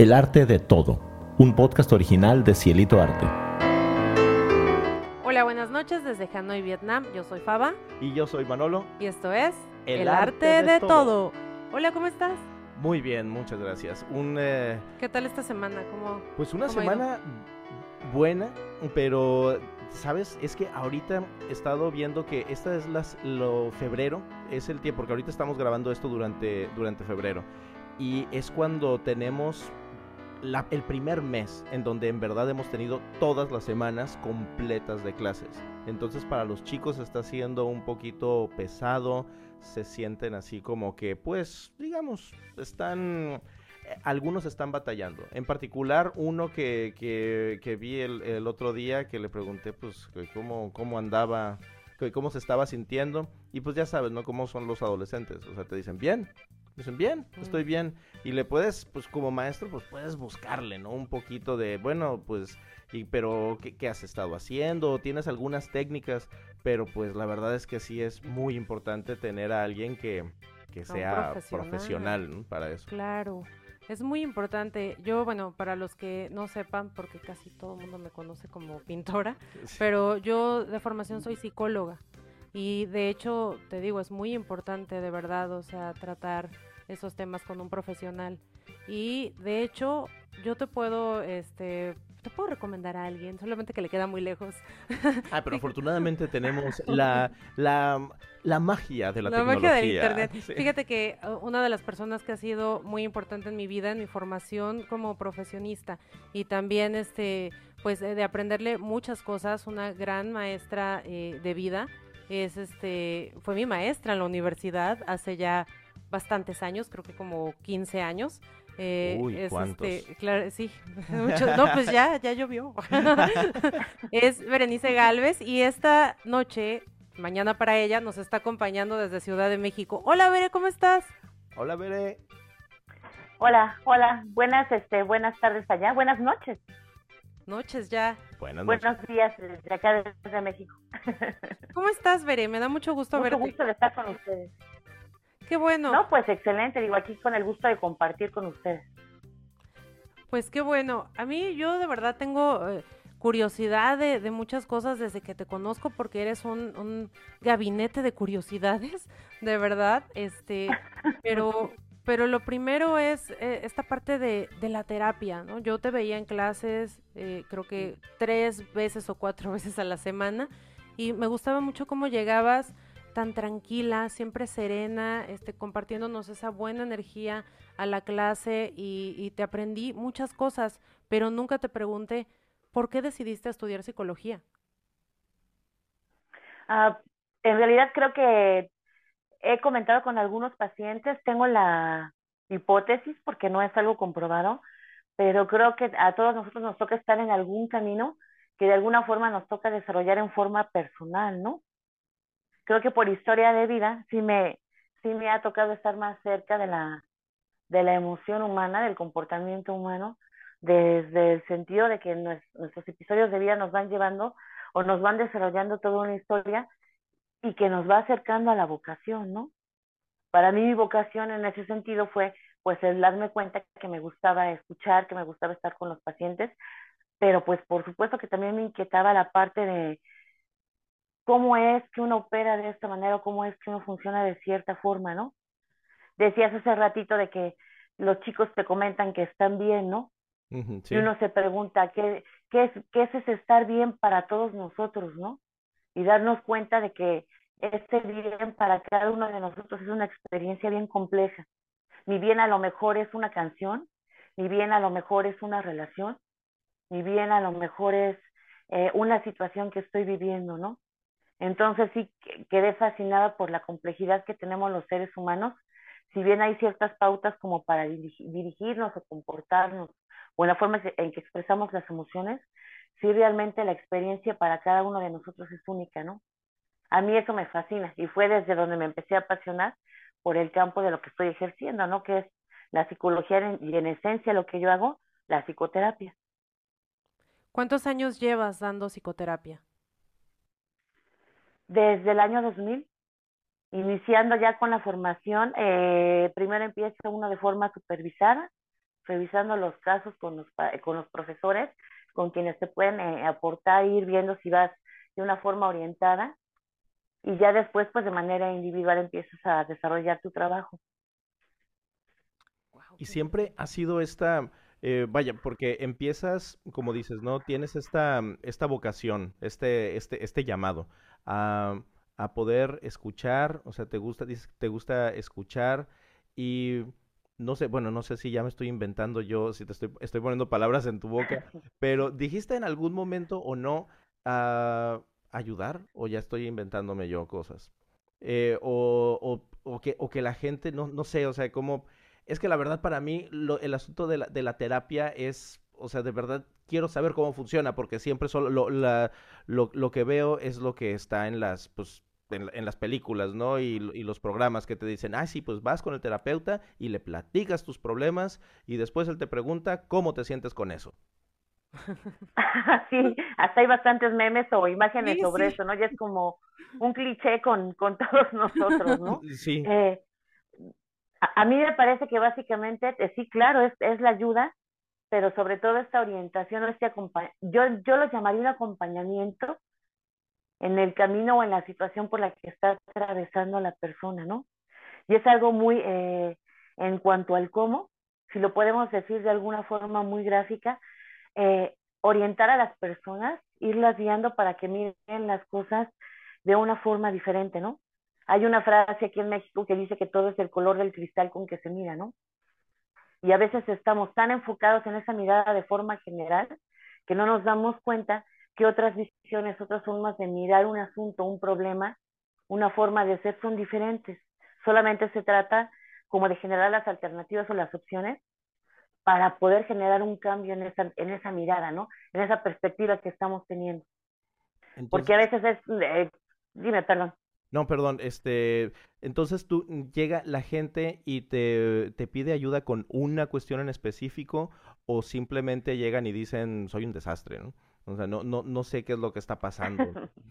El arte de todo, un podcast original de Cielito Arte. Hola, buenas noches desde Hanoi, Vietnam. Yo soy Faba. Y yo soy Manolo. Y esto es El, arte, de, todo. Hola, ¿cómo estás? Muy bien, muchas gracias. Un, eh, ¿Qué tal esta semana? ¿Cómo, pues una semana buena, pero ¿sabes? Es que ahorita he estado viendo que esta es las, lo febrero, es el tiempo, porque ahorita estamos grabando esto durante, durante febrero. Y es cuando tenemos el primer mes en donde en verdad hemos tenido todas las semanas completas de clases. Entonces para los chicos está siendo un poquito pesado, se sienten así como que, pues, digamos, están eh, algunos están batallando. En particular, uno que, que, vi el, otro día, que le pregunté, pues, cómo, cómo andaba, cómo se estaba sintiendo. Y pues ya sabes, ¿no? Cómo son los adolescentes. O sea, te dicen, bien. Dicen, bien, estoy bien. Y le puedes, pues como maestro, pues puedes buscarle, ¿no? Un poquito de, bueno, pues, y, pero ¿qué, ¿qué, has estado haciendo? ¿Tienes algunas técnicas? Pero pues la verdad es que sí es muy importante tener a alguien que, que sea profesional, para eso. Claro. Es muy importante. Yo, bueno, para los que no sepan, porque casi todo el mundo me conoce como pintora, pero yo de formación soy psicóloga. Y de hecho, te digo, es muy importante de verdad, o sea, tratar esos temas con un profesional. Y de hecho, yo te puedo este, te puedo recomendar a alguien, solamente que le queda muy lejos. Ah, pero afortunadamente tenemos la, la, la, magia de la, la magia del internet. Fíjate que uh, una de las personas que ha sido muy importante en mi vida, en mi formación como profesionista y también este pues de aprenderle muchas cosas, una gran maestra eh, de vida, es este fue mi maestra en la universidad hace ya bastantes años, creo que como 15 años. Eh, Uy, es ¿cuántos? Este, claro, sí, no, pues ya, ya llovió. es Berenice Galvez y esta noche, mañana para ella, nos está acompañando desde Ciudad de México. Hola, Bere, ¿cómo estás? Hola, Bere. Hola, hola, buenas, este, buenas tardes allá, buenas noches. Noches ya. Buenas noches. Buenos días desde acá desde México. ¿Cómo estás, Bere? Me da mucho gusto mucho verte. Mucho gusto de estar con ustedes. Qué bueno. No, pues excelente, digo, aquí con el gusto de compartir con ustedes. Pues qué bueno. A mí yo de verdad tengo eh, curiosidad de, muchas cosas desde que te conozco porque eres un, gabinete de curiosidades, de verdad. Este, pero, pero lo primero es eh, esta parte de, la terapia, ¿no? Yo te veía en clases, eh, creo que tres veces o cuatro veces a la semana y me gustaba mucho cómo llegabas tan tranquila, siempre serena, este, compartiéndonos esa buena energía a la clase y, te aprendí muchas cosas, pero nunca te pregunté, ¿por qué decidiste estudiar psicología? Ah, en realidad creo que he comentado con algunos pacientes, tengo la hipótesis porque no es algo comprobado, pero creo que a todos nosotros nos toca estar en algún camino que de alguna forma nos toca desarrollar en forma personal, ¿no? Creo que por historia de vida sí me, sí me ha tocado estar más cerca de la, de la emoción humana, del comportamiento humano, desde el sentido de que nuestros episodios de vida nos van llevando o nos van desarrollando toda una historia y que nos va acercando a la vocación, ¿no? Para mí mi vocación en ese sentido fue pues el darme cuenta que me gustaba escuchar, que me gustaba estar con los pacientes, pero pues por supuesto que también me inquietaba la parte de, cómo es que uno opera de esta manera o cómo es que uno funciona de cierta forma, ¿no? Decías hace ratito de que los chicos te comentan que están bien, ¿no? Y uno se pregunta, ¿qué, qué, es, ¿qué es ese estar bien para todos nosotros, ¿no? Y darnos cuenta de que este bien para cada uno de nosotros es una experiencia bien compleja. Ni bien a lo mejor es una canción, ni bien a lo mejor es una relación, ni bien a lo mejor es eh, una situación que estoy viviendo, ¿no? Entonces sí quedé fascinada por la complejidad que tenemos los seres humanos. Si bien hay ciertas pautas como para dirigirnos o comportarnos o en la forma en que expresamos las emociones, sí realmente la experiencia para cada uno de nosotros es única, ¿no? A mí eso me fascina y fue desde donde me empecé a apasionar por el campo de lo que estoy ejerciendo, ¿no? Que es la psicología y en esencia lo que yo hago, la psicoterapia. ¿Cuántos años llevas dando psicoterapia? Desde el año 2000, iniciando ya con la formación. Eh, primero empieza uno de forma supervisada, revisando los casos con los, con los profesores, con quienes te pueden eh, aportar, ir viendo si vas de una forma orientada y ya después, pues de manera individual empiezas a desarrollar tu trabajo. Y siempre ha sido esta, eh, vaya, porque empiezas, como dices, ¿no? Tienes esta, esta vocación, este, este, este llamado a, a poder escuchar, o sea, te gusta, te gusta escuchar y no sé, bueno, no sé si ya me estoy inventando yo, si te estoy, estoy poniendo palabras en tu boca, pero dijiste en algún momento o no ayudar o ya estoy inventándome yo cosas. Eh, o, o, o, que, o que la gente, no, no sé, o sea, como... Es que la verdad para mí lo, el asunto de la, de la terapia es, o sea, de verdad quiero saber cómo funciona porque siempre solo lo, la, lo, lo que veo es lo que está en las, pues, en, las películas, ¿no? Y, y, los programas que te dicen, ah, sí, pues vas con el terapeuta y le platicas tus problemas y después él te pregunta cómo te sientes con eso. sí, hasta hay bastantes memes o imágenes sobre eso, ¿no? Ya es como un cliché con, con todos nosotros, ¿no? Sí. Eh, a, a, mí me parece que básicamente, eh, sí, claro, es, es la ayuda, pero sobre todo esta orientación, este yo, yo lo llamaría un acompañamiento en el camino o en la situación por la que está atravesando la persona, ¿no? Y es algo muy, eh, en cuanto al cómo, si lo podemos decir de alguna forma muy gráfica, eh, orientar a las personas, irlas guiando para que miren las cosas de una forma diferente, ¿no? Hay una frase aquí en México que dice que todo es el color del cristal con que se mira, ¿no? Y a veces estamos tan enfocados en esa mirada de forma general que no nos damos cuenta que otras visiones, otras formas de mirar un asunto, un problema, una forma de ser son diferentes. Solamente se trata como de generar las alternativas o las opciones para poder generar un cambio en esa, en esa mirada, ¿no? En esa perspectiva que estamos teniendo. Porque a veces es, eh, dime, perdón. No, perdón, este, entonces tú llega la gente y te, te pide ayuda con una cuestión en específico o simplemente llegan y dicen soy un desastre, ¿no? O sea, no, no, no sé qué es lo que está pasando.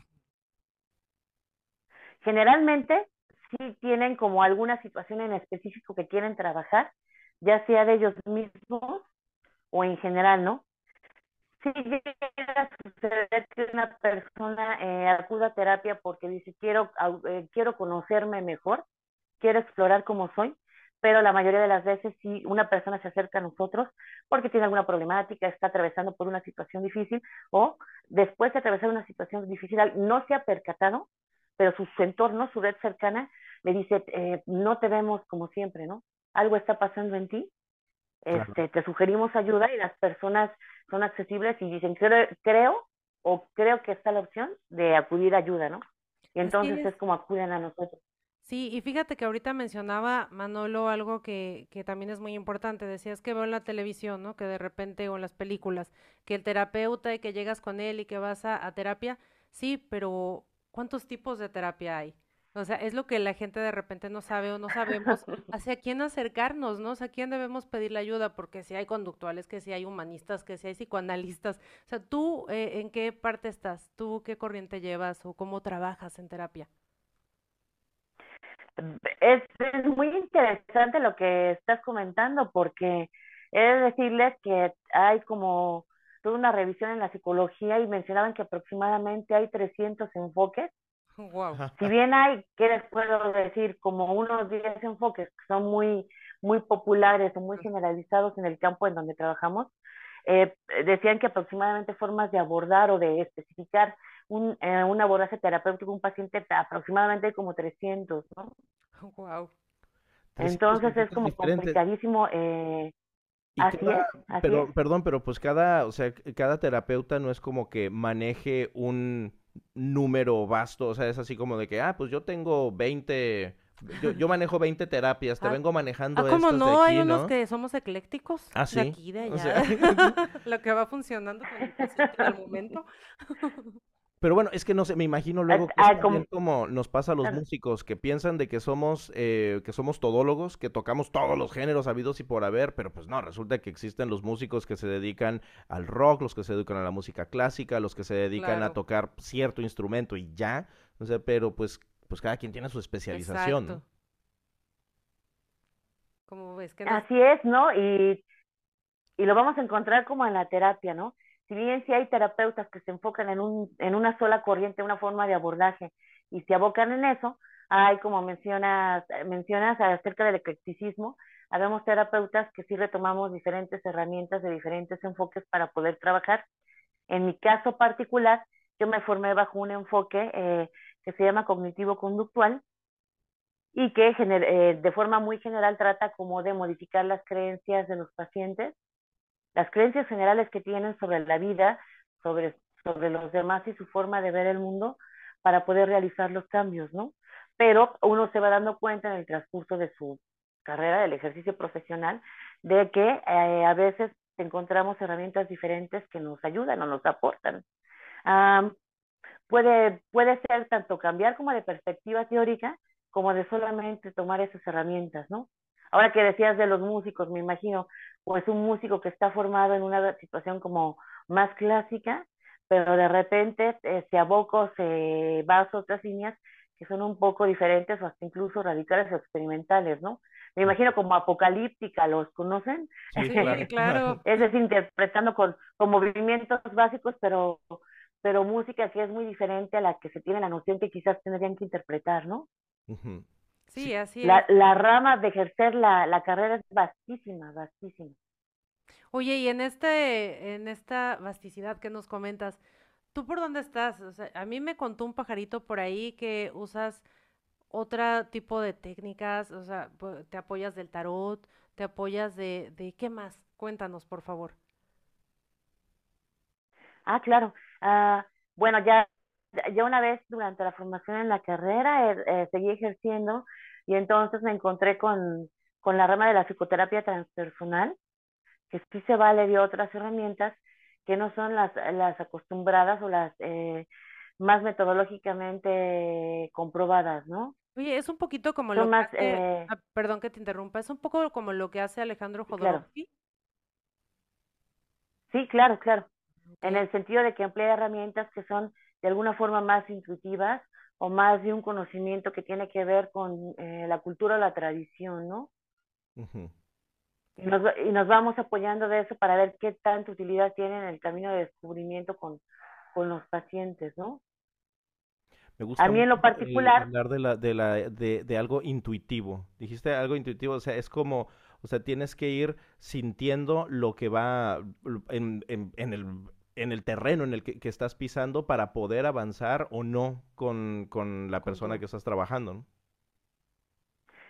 Generalmente sí tienen como alguna situación en específico que quieren trabajar, ya sea de ellos mismos o en general, ¿no? Sí llega a suceder que una persona eh, acuda a terapia porque dice quiero, eh, quiero conocerme mejor, quiero explorar cómo soy, pero la mayoría de las veces si una persona se acerca a nosotros porque tiene alguna problemática, está atravesando por una situación difícil o después de atravesar una situación difícil no se ha percatado, pero su, entorno, su red cercana, le dice, eh, no te vemos como siempre, ¿no? Algo está pasando en ti, este, te sugerimos ayuda y las personas son accesibles y dicen, creo, creo o creo que está la opción de acudir a ayuda, ¿no? Y entonces es como acuden a nosotros. Sí, y fíjate que ahorita mencionaba Manolo algo que, que también es muy importante. Decías que veo en la televisión, ¿no? Que de repente o en las películas, que el terapeuta y que llegas con él y que vas a, a terapia. Sí, pero ¿cuántos tipos de terapia hay? O sea, es lo que la gente de repente no sabe o no sabemos hacia quién acercarnos, ¿no? O sea, a quién debemos pedirle ayuda, porque si hay conductuales, que si hay humanistas, que si hay psicoanalistas. O sea, ¿tú eh, en qué parte estás? ¿Tú qué corriente llevas o cómo trabajas en terapia? es, es muy interesante lo que estás comentando porque he de decirles que hay como toda una revisión en la psicología y mencionaban que aproximadamente hay 300 enfoques. Wow. Si bien hay, ¿qué les puedo decir? Como unos 10 enfoques que son muy, muy populares o muy generalizados en el campo en donde trabajamos, eh, decían que aproximadamente formas de abordar o de especificar un, eh, un abordaje terapéutico un paciente aproximadamente hay como 300, ¿no? Wow. Entonces es como complicadísimo. Eh, así es, pero, Perdón, pero pues cada, o sea, cada terapeuta no es como que maneje un número vasto, o sea, es así como de que, ah, pues yo tengo 20 yo, yo, manejo 20 terapias, te ah, vengo manejando ah, ¿cómo no? Aquí, Hay unos que somos eclécticos. ¿Ah, sí? De aquí, de allá. O sea... Lo que va funcionando con el momento. Pero bueno, es que no sé, me imagino luego que ah, como... como... nos pasa a los músicos, que piensan de que somos, eh, que somos todólogos, que tocamos todos los géneros habidos y por haber, pero pues no, resulta que existen los músicos que se dedican al rock, los que se dedican a la música clásica, los que se dedican claro. a tocar cierto instrumento y ya, o sea, pero pues, pues cada quien tiene su especialización. Exacto. ¿no? Como ves que no... Así es, ¿no? Y y lo vamos a encontrar como en la terapia, ¿no? Si bien sí hay terapeutas que se enfocan en, un, en una sola corriente, una forma de abordaje, y se abocan en eso, hay, como mencionas, mencionas acerca del eclecticismo, habemos terapeutas que sí retomamos diferentes herramientas de diferentes enfoques para poder trabajar. En mi caso particular, yo me formé bajo un enfoque eh, que se llama cognitivo-conductual y que eh, de forma muy general trata como de modificar las creencias de los pacientes, las creencias generales que tienen sobre la vida, sobre, sobre los demás y su forma de ver el mundo para poder realizar los cambios, ¿no? Pero uno se va dando cuenta en el transcurso de su carrera, del ejercicio profesional, de que eh, a veces encontramos herramientas diferentes que nos ayudan o nos aportan. puede, puede ser tanto cambiar como de perspectiva teórica, como de solamente tomar esas herramientas, ¿no? Ahora que decías de los músicos, me imagino, pues un músico que está formado en una situación como más clásica, pero de repente eh, se aboca o se va a otras líneas que son un poco diferentes o hasta incluso radicales o experimentales, ¿no? Me imagino como apocalíptica, ¿los conocen? Sí, claro. es decir, interpretando con, con movimientos básicos, pero, pero música que es muy diferente a la que se tiene la noción que quizás tendrían que interpretar, ¿no? Sí, así la, La rama de ejercer la, la carrera es vastísima, vastísima. Oye, y en este, en esta vasticidad que nos comentas, ¿tú por dónde estás? O sea, a mí me contó un pajarito por ahí que usas otro tipo de técnicas, o sea, te apoyas del tarot, te apoyas de, de qué más? Cuéntanos, por favor. Ah, claro. Ah, bueno, ya yo una vez durante la formación en la carrera eh, eh, seguí ejerciendo y entonces me encontré con, con la rama de la psicoterapia transpersonal, que sí se vale de otras herramientas que no son las, las acostumbradas o las eh, más metodológicamente comprobadas, ¿no? Oye, es un poquito como lo que hace, ah, perdón que te interrumpa, es un poco como lo que hace Alejandro Jodorowsky. Sí, claro, claro. En el sentido de que emplea herramientas que son de alguna forma más intuitivas o más de un conocimiento que tiene que ver con eh, la cultura o la tradición, ¿no? y, nos, y nos vamos apoyando de eso para ver qué tanta utilidad tiene en el camino de descubrimiento con, con los pacientes, ¿no? Me gusta a mí en lo particular hablar de la, de la de, de algo intuitivo. Dijiste algo intuitivo, o sea, es como, o sea, tienes que ir sintiendo lo que va en, en, en el en el terreno en el que, estás pisando para poder avanzar o no con, con la persona que estás trabajando. ¿no?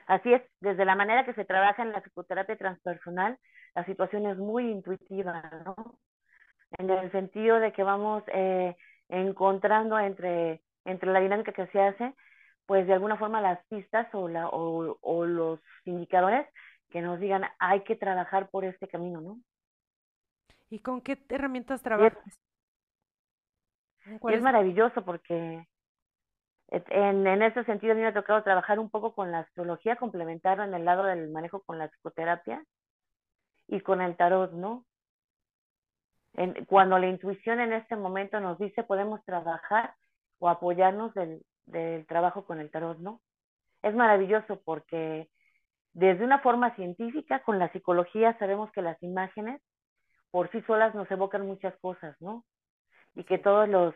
Así es, desde la manera que se trabaja en la psicoterapia transpersonal, la situación es muy intuitiva, ¿no? En el sentido de que vamos eh, encontrando entre, entre la dinámica que se hace, pues de alguna forma las pistas o, la, o, o los indicadores que nos digan hay que trabajar por este camino, ¿no? ¿Y con qué herramientas trabajas? Es, maravilloso porque en, en ese sentido a mí me ha tocado trabajar un poco con la astrología, complementarlo en el lado del manejo con la psicoterapia y con el tarot, ¿no? En, cuando la intuición en este momento nos dice podemos trabajar o apoyarnos del, del trabajo con el tarot, ¿no? Es maravilloso porque desde una forma científica, con la psicología sabemos que las imágenes por sí solas nos evocan muchas cosas, ¿no? Y que todos los,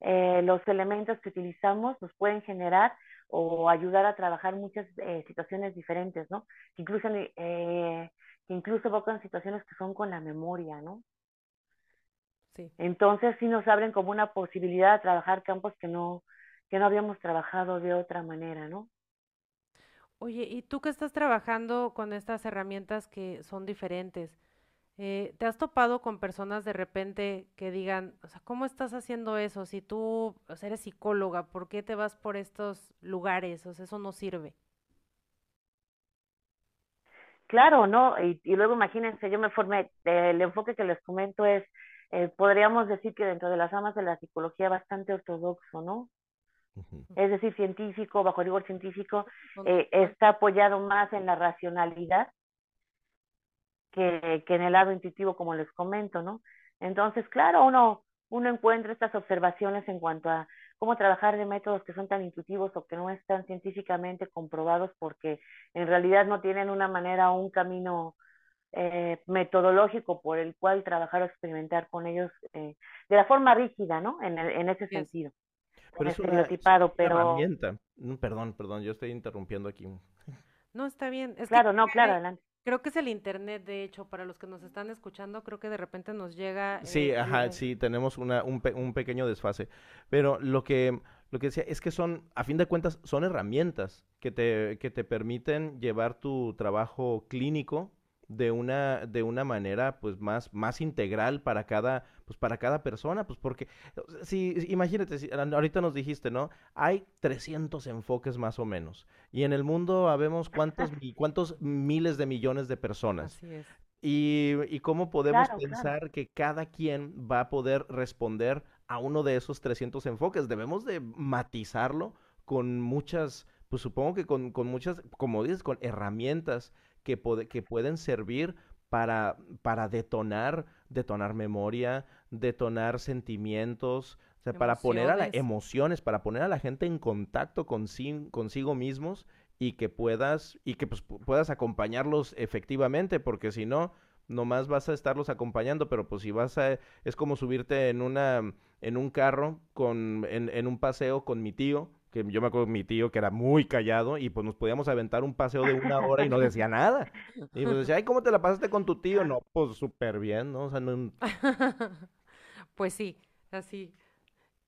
eh, los elementos que utilizamos nos pueden generar o ayudar a trabajar muchas eh, situaciones diferentes, ¿no? Que incluso, eh, que incluso evocan situaciones que son con la memoria, ¿no? Sí. Entonces sí nos abren como una posibilidad de trabajar campos que no, que no habíamos trabajado de otra manera, ¿no? Oye, ¿y tú que estás trabajando con estas herramientas que son diferentes? Eh, ¿Te has topado con personas de repente que digan, o sea, ¿cómo estás haciendo eso? Si tú eres psicóloga, ¿por qué te vas por estos lugares? O sea, eso no sirve. Claro, ¿no? Y, luego imagínense, yo me formé, el enfoque que les comento es, eh, podríamos decir que dentro de las amas de la psicología bastante ortodoxo, ¿no? Es decir, científico, bajo rigor científico, eh, está apoyado más en la racionalidad que, que en el lado intuitivo, como les comento, ¿no? Entonces, claro, uno, uno encuentra estas observaciones en cuanto a cómo trabajar de métodos que son tan intuitivos o que no están científicamente comprobados porque en realidad no tienen una manera o un camino eh, metodológico por el cual trabajar o experimentar con ellos eh, de la forma rígida, ¿no? En, en ese sentido. Pero es una, pero... herramienta. Mm, perdón, perdón, yo estoy interrumpiendo aquí. No, está bien. Es claro, no, claro, adelante. Creo que es el internet, de hecho, para los que nos están escuchando, creo que de repente nos llega. Sí, eh, ajá, sí, tenemos una, un, un, pequeño desfase. Pero lo que, lo que decía es que son, a fin de cuentas, son herramientas que te, que te permiten llevar tu trabajo clínico de una, de una manera pues más, más integral para cada, pues para cada persona, pues porque, si, imagínate, si, ahorita nos dijiste, ¿no? Hay 300 enfoques más o menos, y en el mundo habemos cuántos, cuántos miles de millones de personas. Así es. Y, y cómo podemos pensar que cada quien va a poder responder a uno de esos 300 enfoques. Debemos de matizarlo con muchas, pues supongo que con, con muchas, como dices, con herramientas que, que pueden servir para, para detonar, detonar memoria, detonar sentimientos, o sea, para poner a las emociones, para poner a la gente en contacto con consigo mismos y que puedas, y que pues, puedas acompañarlos efectivamente, porque si no, nomás vas a estarlos acompañando, pero pues si vas a, es como subirte en una, en un carro con, en, en un paseo con mi tío, que yo me acuerdo mi tío que era muy callado y pues nos podíamos aventar un paseo de una hora y no decía nada. Y pues decía, ay, ¿cómo te la pasaste con tu tío? No, pues súper bien, ¿no? O sea, no... pues sí, así.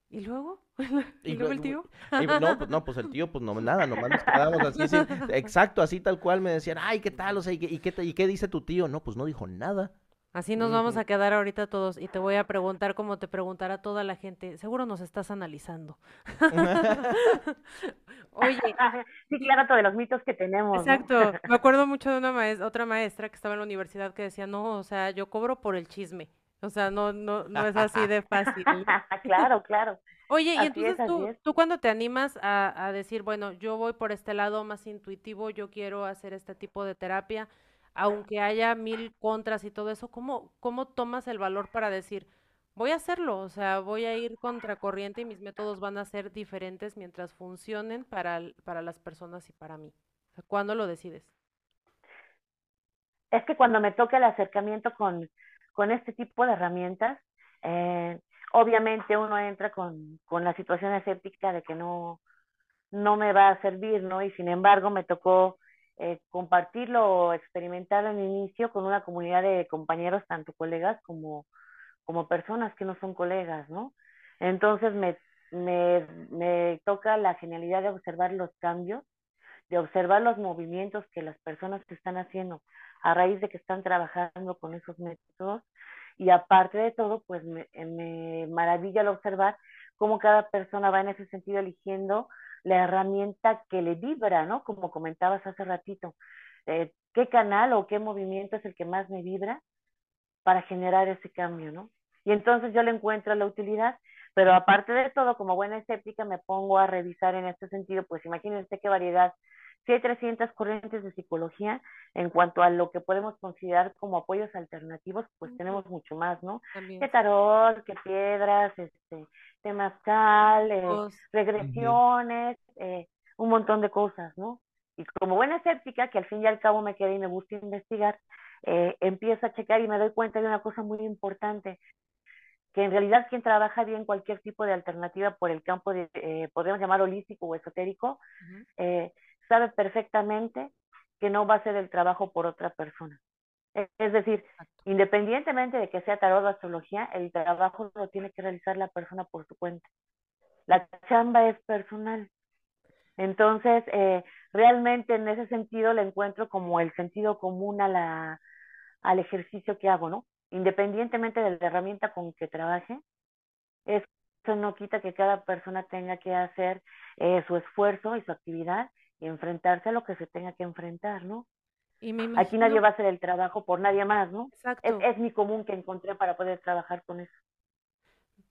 ¿Y luego? ¿Y, luego el tío? Y, no, pues, no, pues el tío, pues no, nada, nomás nos quedábamos así, exacto, así tal cual me decían, ay, ¿qué tal? O sea, ¿y qué, y qué, y qué dice tu tío? No, pues no dijo nada. Así nos vamos a quedar ahorita todos y te voy a preguntar como te preguntará toda la gente. Seguro nos estás analizando. Oye. Sí, claro, todos los mitos que tenemos. Exacto. Me acuerdo mucho de una maestra, otra maestra que estaba en la universidad que decía, no, o sea, yo cobro por el chisme. O sea, no, no, no es así de fácil. claro, claro. Oye, y entonces tú, tú cuando te animas a, a decir, bueno, yo voy por este lado más intuitivo, yo quiero hacer este tipo de terapia, aunque haya mil contras y todo eso, ¿cómo, cómo tomas el valor para decir, voy a hacerlo, o sea, voy a ir contracorriente y mis métodos van a ser diferentes mientras funcionen para, para las personas y para mí? ¿Cuándo lo decides? Es que cuando me toca el acercamiento con, con este tipo de herramientas, eh, obviamente uno entra con, con la situación escéptica de que no, no me va a servir, ¿no? Y sin embargo me tocó eh, compartirlo o experimentarlo en inicio con una comunidad de compañeros, tanto colegas como, como personas que no son colegas, ¿no? Entonces me, me, me toca la genialidad de observar los cambios, de observar los movimientos que las personas están haciendo a raíz de que están trabajando con esos métodos y aparte de todo, pues me, me maravilla el observar cómo cada persona va en ese sentido eligiendo la herramienta que le vibra, ¿no? Como comentabas hace ratito, eh, ¿qué canal o qué movimiento es el que más me vibra para generar ese cambio, ¿no? Y entonces yo le encuentro la utilidad, pero aparte de todo, como buena escéptica, me pongo a revisar en este sentido, pues imagínense qué variedad. Si hay 300 corrientes de psicología, en cuanto a lo que podemos considerar como apoyos alternativos, pues tenemos mucho más, ¿no? Qué tarot, qué piedras, este, temazcal, eh, regresiones, eh, un montón de cosas, ¿no? Y como buena escéptica, que al fin y al cabo me quedé y me gusta investigar, eh, empiezo a checar y me doy cuenta de una cosa muy importante, que en realidad quien trabaja bien cualquier tipo de alternativa por el campo de, eh, podemos llamar holístico o esotérico, eh, sabe perfectamente que no va a ser el trabajo por otra persona. Es decir, independientemente de que sea tarot o astrología, el trabajo lo tiene que realizar la persona por su cuenta. La chamba es personal. Entonces, eh, realmente en ese sentido le encuentro como el sentido común a la, al ejercicio que hago, ¿no? Independientemente de la herramienta con que trabaje, eso no quita que cada persona tenga que hacer eh, su esfuerzo y su actividad y enfrentarse a lo que se tenga que enfrentar, ¿no? Aquí nadie va a hacer el trabajo por nadie más, ¿no? Exacto. Es, mi común que encontré para poder trabajar con eso.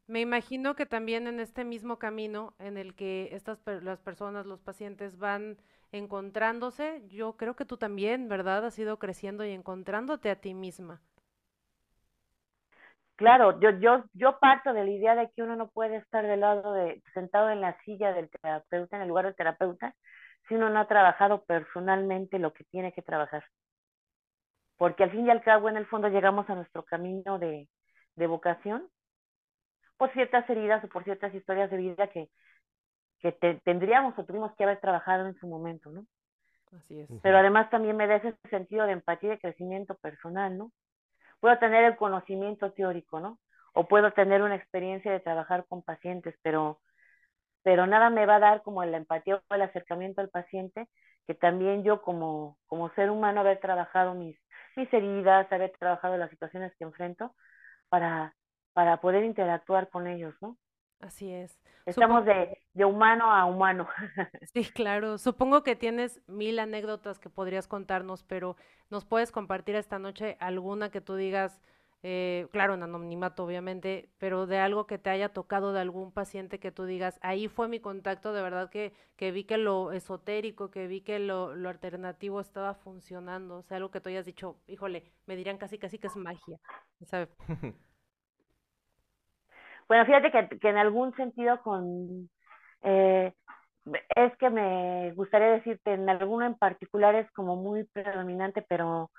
Me imagino que también en este mismo camino en el que estas las personas, los pacientes van encontrándose, yo creo que tú también, ¿verdad? Has ido creciendo y encontrándote a ti misma. Claro, yo, yo, yo parto de la idea de que uno no puede estar del lado de, sentado en la silla del terapeuta, en el lugar del terapeuta, si uno no ha trabajado personalmente lo que tiene que trabajar. porque al fin y al cabo en el fondo llegamos a nuestro camino de, de vocación por ciertas heridas o por ciertas historias de vida que, que tendríamos o tuvimos que haber trabajado en su momento, ¿no? Así es. Pero además también me da ese sentido de empatía y de crecimiento personal, ¿no? Puedo tener el conocimiento teórico, ¿no? O puedo tener una experiencia de trabajar con pacientes, pero, pero nada me va a dar como la empatía o el acercamiento al paciente, que también yo como, como ser humano haber trabajado mis, mis heridas, haber trabajado las situaciones que enfrento para, para poder interactuar con ellos, ¿no? Así es. Estamos de, de, humano a humano. Sí, claro. Supongo que tienes mil anécdotas que podrías contarnos, pero ¿nos puedes compartir esta noche alguna que tú digas, eh, claro, en anonimato obviamente, pero de algo que te haya tocado de algún paciente que tú digas, ahí fue mi contacto, de verdad que, que vi que lo esotérico, que vi que lo, lo alternativo estaba funcionando, o sea, algo que tú hayas dicho, híjole, me dirían casi casi que es magia. Bueno, fíjate que, que en algún sentido con... Eh, es que me gustaría decirte, en alguno en particular es como muy predominante, pero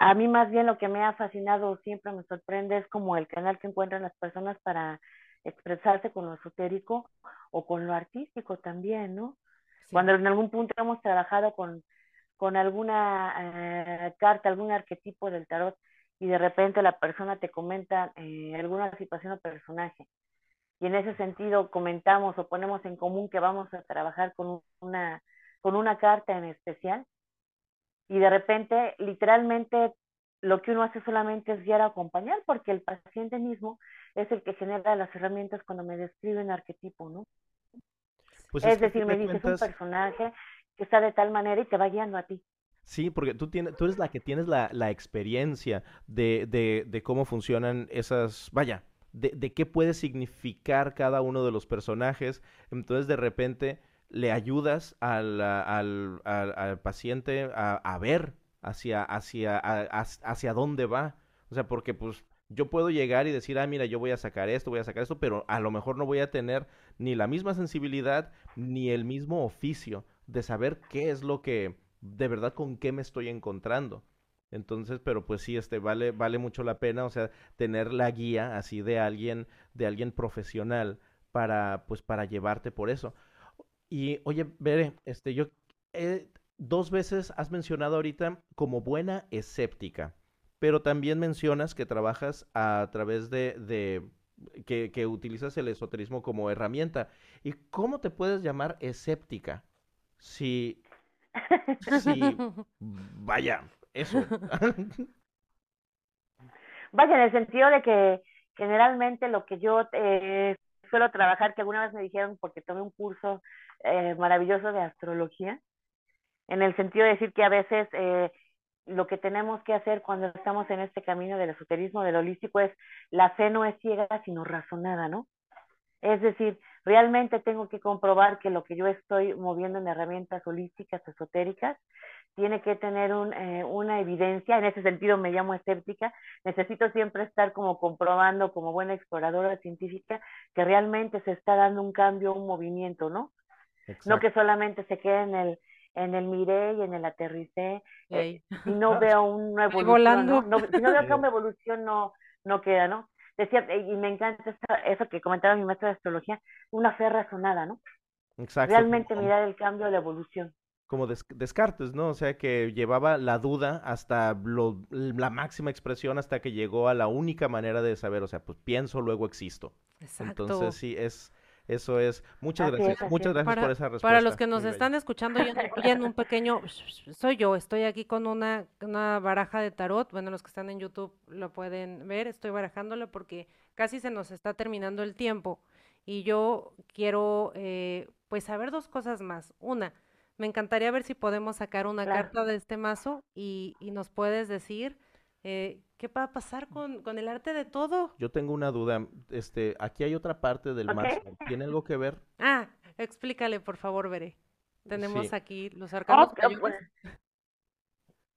a mí más bien lo que me ha fascinado, siempre me sorprende, es como el canal que encuentran las personas para expresarse con lo esotérico o con lo artístico también, ¿no? Cuando en algún punto hemos trabajado con, con alguna eh, carta, algún arquetipo del tarot y de repente la persona te comenta eh, alguna situación o personaje. Y en ese sentido comentamos o ponemos en común que vamos a trabajar con una, con una carta en especial. Y de repente, literalmente, lo que uno hace solamente es guiar a acompañar, porque el paciente mismo es el que genera las herramientas cuando me describe un arquetipo, ¿no? Pues es, decir, me dices un personaje que está de tal manera y te va guiando a ti. Sí, porque tú, tienes, tú eres la que tienes la, la experiencia de, de, de, cómo funcionan esas, vaya, de, de, qué puede significar cada uno de los personajes. Entonces, de repente, le ayudas al, al, al, paciente a, ver hacia, hacia, hacia dónde va. O sea, porque pues yo puedo llegar y decir, ah, mira, yo voy a sacar esto, voy a sacar esto, pero a lo mejor no voy a tener ni la misma sensibilidad ni el mismo oficio de saber qué es lo que de verdad con qué me estoy encontrando. Entonces, pero pues sí, este vale, vale mucho la pena, o sea, tener la guía así de alguien, de alguien profesional para, pues, para llevarte por eso. Y oye, Bere, este, yo eh, dos veces has mencionado ahorita como buena escéptica, pero también mencionas que trabajas a través de, de que, que utilizas el esoterismo como herramienta. ¿Y cómo te puedes llamar escéptica? Si Sí, vaya, eso. vaya, en el sentido de que generalmente lo que yo eh, suelo trabajar, que alguna vez me dijeron porque tomé un curso eh, maravilloso de astrología, en el sentido de decir que a veces eh, lo que tenemos que hacer cuando estamos en este camino del esoterismo, del holístico, es la fe no es ciega, sino razonada, ¿no? Es decir, realmente tengo que comprobar que lo que yo estoy moviendo en herramientas holísticas, esotéricas, tiene que tener un, eh, una evidencia, en ese sentido me llamo escéptica, necesito siempre estar como comprobando como buena exploradora científica que realmente se está dando un cambio, un movimiento, ¿no? No que solamente se quede en el, en el miré y en el aterricé, eh, si no veo una evolución, ¿no? No, si no veo que una evolución no, no queda, ¿no? decía, y me encanta eso que comentaba mi maestro de astrología, una fe razonada, ¿no? Exacto. Realmente mirar el cambio, la evolución. Como Descartes, ¿no? O sea, que llevaba la duda hasta la máxima expresión hasta que llegó a la única manera de saber, o sea, pues pienso, luego existo. Exacto. Entonces, sí, es, eso es. Muchas gracias. Muchas gracias por esa respuesta. Para los que nos están escuchando ya en un pequeño, soy yo, estoy aquí con una, una baraja de tarot. Bueno, los que están en YouTube lo pueden ver. Estoy barajándolo porque casi se nos está terminando el tiempo. Y yo quiero, eh, pues, saber dos cosas más. Una, me encantaría ver si podemos sacar una carta de este mazo y, y nos puedes decir eh, ¿Qué va a pasar con, con, el arte de todo? Yo tengo una duda. Este, aquí hay otra parte del mazo. ¿Tiene algo que ver? Ah, explícale, por favor, Veré. Tenemos aquí los arcanos mayores.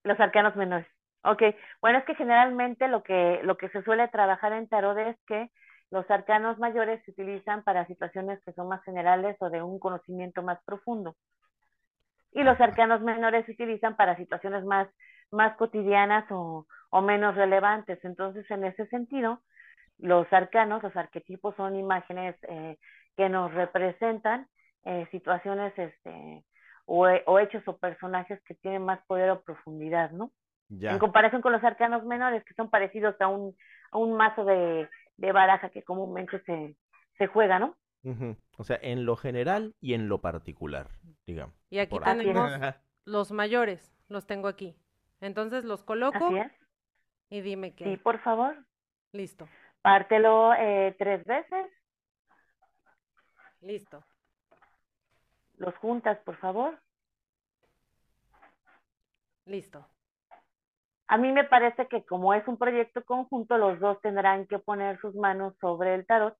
Los arcanos menores. Ok, bueno, es que generalmente lo que, lo que se suele trabajar en tarot es que los arcanos mayores se utilizan para situaciones que son más generales o de un conocimiento más profundo. Y los arcanos menores se utilizan para situaciones más más cotidianas o, o menos relevantes. Entonces, en ese sentido, los arcanos, los arquetipos son imágenes eh, que nos representan eh, situaciones este, o, o, hechos o personajes que tienen más poder o profundidad, ¿no? En comparación con los arcanos menores, que son parecidos a un, a un mazo de, de baraja que comúnmente se, se juega, ¿no? O sea, en lo general y en lo particular, digamos. Y aquí tenemos los mayores, los tengo aquí. Entonces los coloco y dime qué. Sí, por favor. Listo. Pártelo eh, tres veces. Listo. Los juntas, por favor. Listo. A mí me parece que como es un proyecto conjunto, los dos tendrán que poner sus manos sobre el tarot.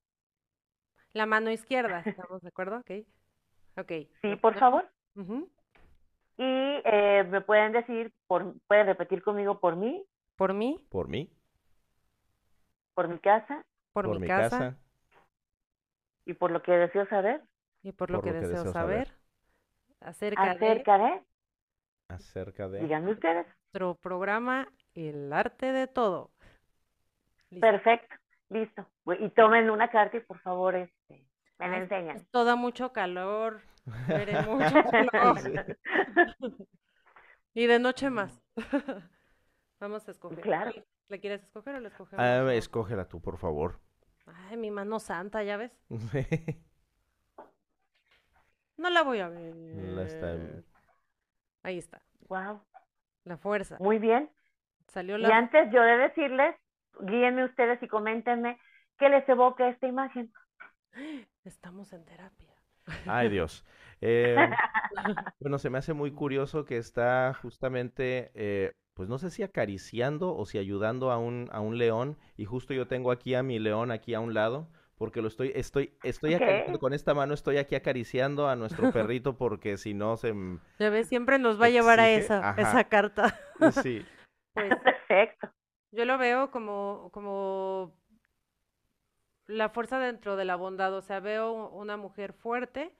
La mano izquierda, ¿estamos de acuerdo? Ok. okay. Sí, por favor. Y eh, me pueden decir, por, pueden repetir conmigo por mí. ¿Por mí? Por mí. Por mi casa. Por, mi, casa. Y por lo que deseo saber. Y por lo, que, deseo, saber. Acerca, Acerca de... Acerca de... Díganme ustedes. Nuestro programa El arte de todo. Perfecto, listo. Y tomen una carta y por favor este, me la enseñan. Esto da mucho calor. mucho calor. y de noche más. Vamos a escoger. Claro. ¿Le quieres escoger o le escogemos? Ah, escógela tú, por favor. Ay, mi mano santa, ¿ya ves? no la voy a ver. Ahí está. Wow. La fuerza. Muy bien. Salió la... Y antes yo de decirles, guíenme ustedes y coméntenme qué les evoca esta imagen. Estamos en terapia. Ay, Dios. Eh, bueno, se me hace muy curioso que está justamente, eh, pues no sé si acariciando o si ayudando a un, a un león, y justo yo tengo aquí a mi león aquí a un lado, porque lo estoy, estoy, estoy con esta mano estoy aquí acariciando a nuestro perrito porque si no se... Ya ves, siempre nos va a llevar a esa, esa carta. Sí. Pues, Perfecto. Yo lo veo como, como la fuerza dentro de la bondad, o sea, veo una mujer fuerte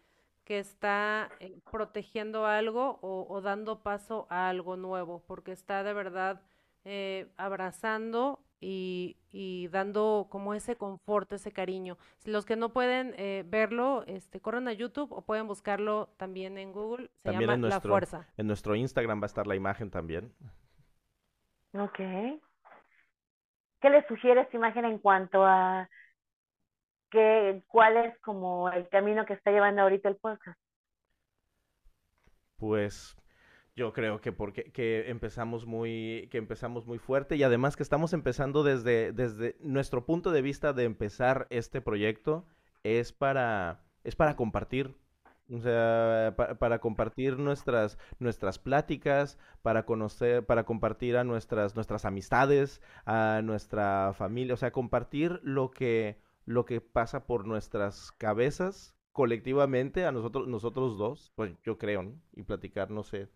que está eh, protegiendo algo o, dando paso a algo nuevo, porque está de verdad eh, abrazando y, y, dando como ese confort, ese cariño. Los que no pueden eh, verlo, este, corren a YouTube o pueden buscarlo también en Google. Se llama La Fuerza. En nuestro Instagram va a estar la imagen también. Ok. ¿Qué le sugiere esta imagen en cuanto a que, cuál es como el camino que está llevando ahorita el podcast? Pues yo creo que porque que empezamos muy que empezamos muy fuerte y además que estamos empezando desde desde nuestro punto de vista de empezar este proyecto es para es para compartir o sea, para compartir nuestras, nuestras pláticas, para conocer, para compartir a nuestras, nuestras amistades, a nuestra familia, o sea, compartir lo que, lo que pasa por nuestras cabezas colectivamente, a nosotros, nosotros dos, pues yo creo, ¿no? Y platicar, no sé,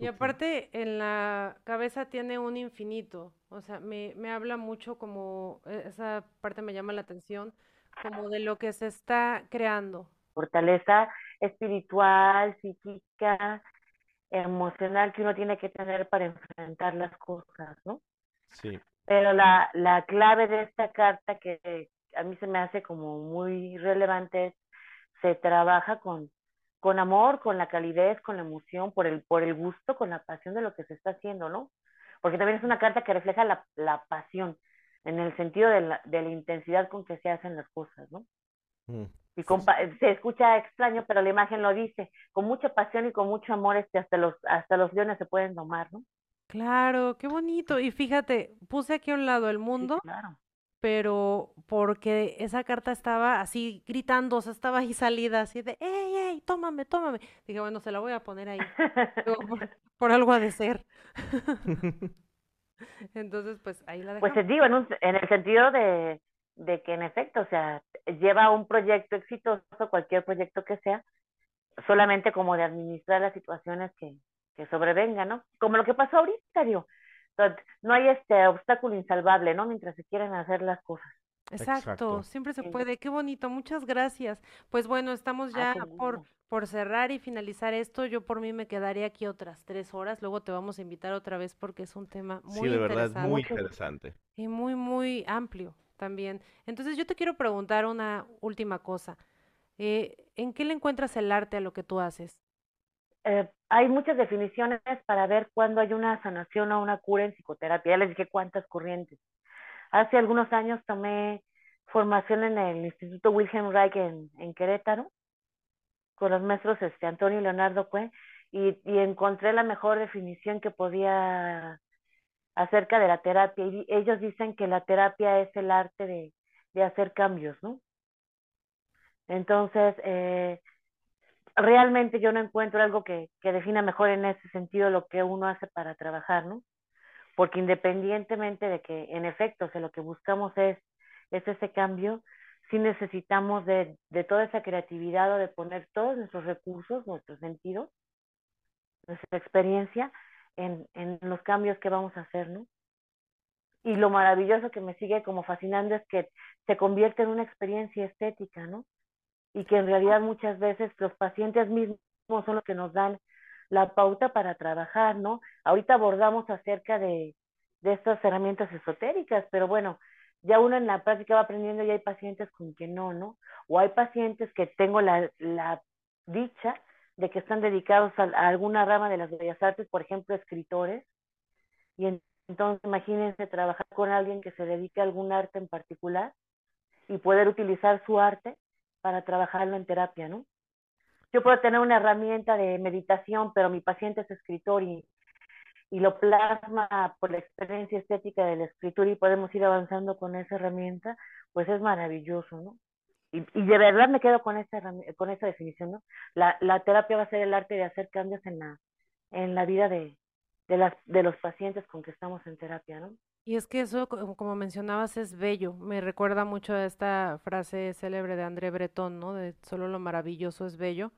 y aparte, en la cabeza tiene un infinito. O sea, me, me habla mucho como, e, esa parte me llama la atención, como de lo que se está creando. Fortaleza espiritual, psíquica, emocional que uno tiene que tener para enfrentar las cosas, ¿no? Sí. Pero la, la clave de esta carta que a mí se me hace como muy relevante es, se trabaja con con amor, con la calidez, con la emoción, por el, por el gusto, con la pasión de lo que se está haciendo, ¿no? Porque también es una carta que refleja la, la pasión, en el sentido de la, de la intensidad con que se hacen las cosas, ¿no? Mm. Y se escucha extraño, pero la imagen lo dice, con mucha pasión y con mucho amor, este, hasta los, hasta los leones se pueden domar, ¿no? Claro, qué bonito. Y fíjate, puse aquí a un lado el mundo, claro pero porque esa carta estaba así gritando, o sea, estaba ahí salida, así de, ¡ey, ey, tómame, tómame! Dije, bueno, se la voy a poner ahí, por, algo ha de ser. Entonces, pues ahí la Pues te digo, en, en el sentido de, de que en efecto, o sea, lleva un proyecto exitoso, cualquier proyecto que sea, solamente como de administrar las situaciones que, que sobrevengan, ¿no? Como lo que pasó ahorita, digo, no hay este obstáculo insalvable, ¿no? Mientras se quieren hacer las cosas. Exacto, siempre se puede. Qué bonito, muchas gracias. Pues bueno, estamos ya por, por cerrar y finalizar esto, yo por mí me quedaría aquí otras tres horas. Luego te vamos a invitar otra vez porque es un tema muy sí, de verdad, interesante. muy interesante. Y muy, muy amplio también. Entonces yo te quiero preguntar una última cosa. Eh, ¿En qué le encuentras el arte a lo que tú haces? Eh, hay muchas definiciones para ver cuándo hay una sanación o una cura en psicoterapia. Ya les dije cuántas corrientes. Hace algunos años tomé formación en el Instituto Wilhelm Reich en, en Querétaro con los maestros este, Antonio y Leonardo Cue y, y encontré la mejor definición que podía acerca de la terapia. Y ellos dicen que la terapia es el arte de, de hacer cambios, ¿no? Entonces, eh, realmente yo no encuentro algo que, que defina mejor en ese sentido lo que uno hace para trabajar, ¿no? Porque independientemente de que en efecto, lo que buscamos es, es ese cambio, sí necesitamos de, de toda esa creatividad o de poner todos nuestros recursos, nuestros sentidos, nuestra experiencia en, en los cambios que vamos a hacer, ¿no? Y lo maravilloso que me sigue como fascinando es que se convierte en una experiencia estética, ¿no? Y que en realidad muchas veces los pacientes mismos son los que nos dan la pauta para trabajar, ¿no? Ahorita abordamos acerca de, de estas herramientas esotéricas, pero bueno, ya uno en la práctica va aprendiendo y hay pacientes con que no, ¿no? O hay pacientes que tengo la, la dicha de que están dedicados a, alguna rama de las bellas artes, por ejemplo, escritores, y en, entonces imagínense trabajar con alguien que se dedique a algún arte en particular y poder utilizar su arte para trabajarlo en terapia, ¿no? Yo puedo tener una herramienta de meditación, pero mi paciente es escritor y y lo plasma por la experiencia estética de la escritura y podemos ir avanzando con esa herramienta, pues es maravilloso, ¿no? Y, y de verdad me quedo con esta, con esta definición, ¿no? La, la terapia va a ser el arte de hacer cambios en la, en la vida de, de, las, de los pacientes con que estamos en terapia, ¿no? Y es que eso, como mencionabas, es bello. Me recuerda mucho a esta frase célebre de André Breton, ¿no? De solo lo maravilloso es bello.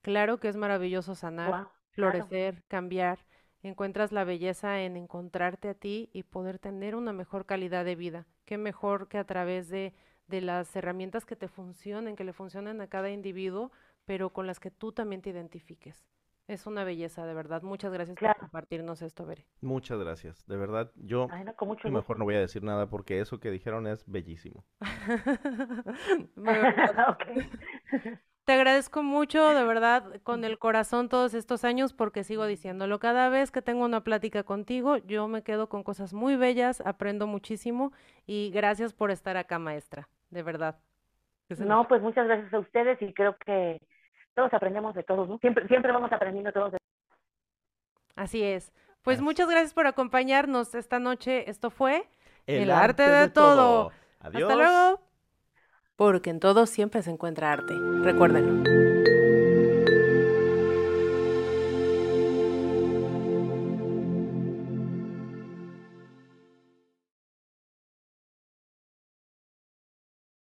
Claro que es maravilloso sanar, Wow, florecer, cambiar. Encuentras la belleza en encontrarte a ti y poder tener una mejor calidad de vida. Qué mejor que a través de, de las herramientas que te funcionen, que le funcionen a cada individuo, pero con las que tú también te identifiques. Es una belleza, de verdad. Muchas gracias Claro. por compartirnos esto, Bere. Muchas gracias. De verdad, yo Ay, no, con mucho gusto. mejor no voy a decir nada porque eso que dijeron es bellísimo. Te agradezco mucho, de verdad, con el corazón todos estos años, porque sigo diciéndolo. Cada vez que tengo una plática contigo, yo me quedo con cosas muy bellas, aprendo muchísimo y gracias por estar acá, maestra, de verdad. No, pues muchas gracias a ustedes y creo que todos aprendemos de todos, ¿no? Siempre, siempre vamos aprendiendo todos de Así es. Pues muchas gracias por acompañarnos esta noche. Esto fue El, El arte de todo. Adiós. Hasta luego. Porque en todo siempre se encuentra arte. Recuérdenlo.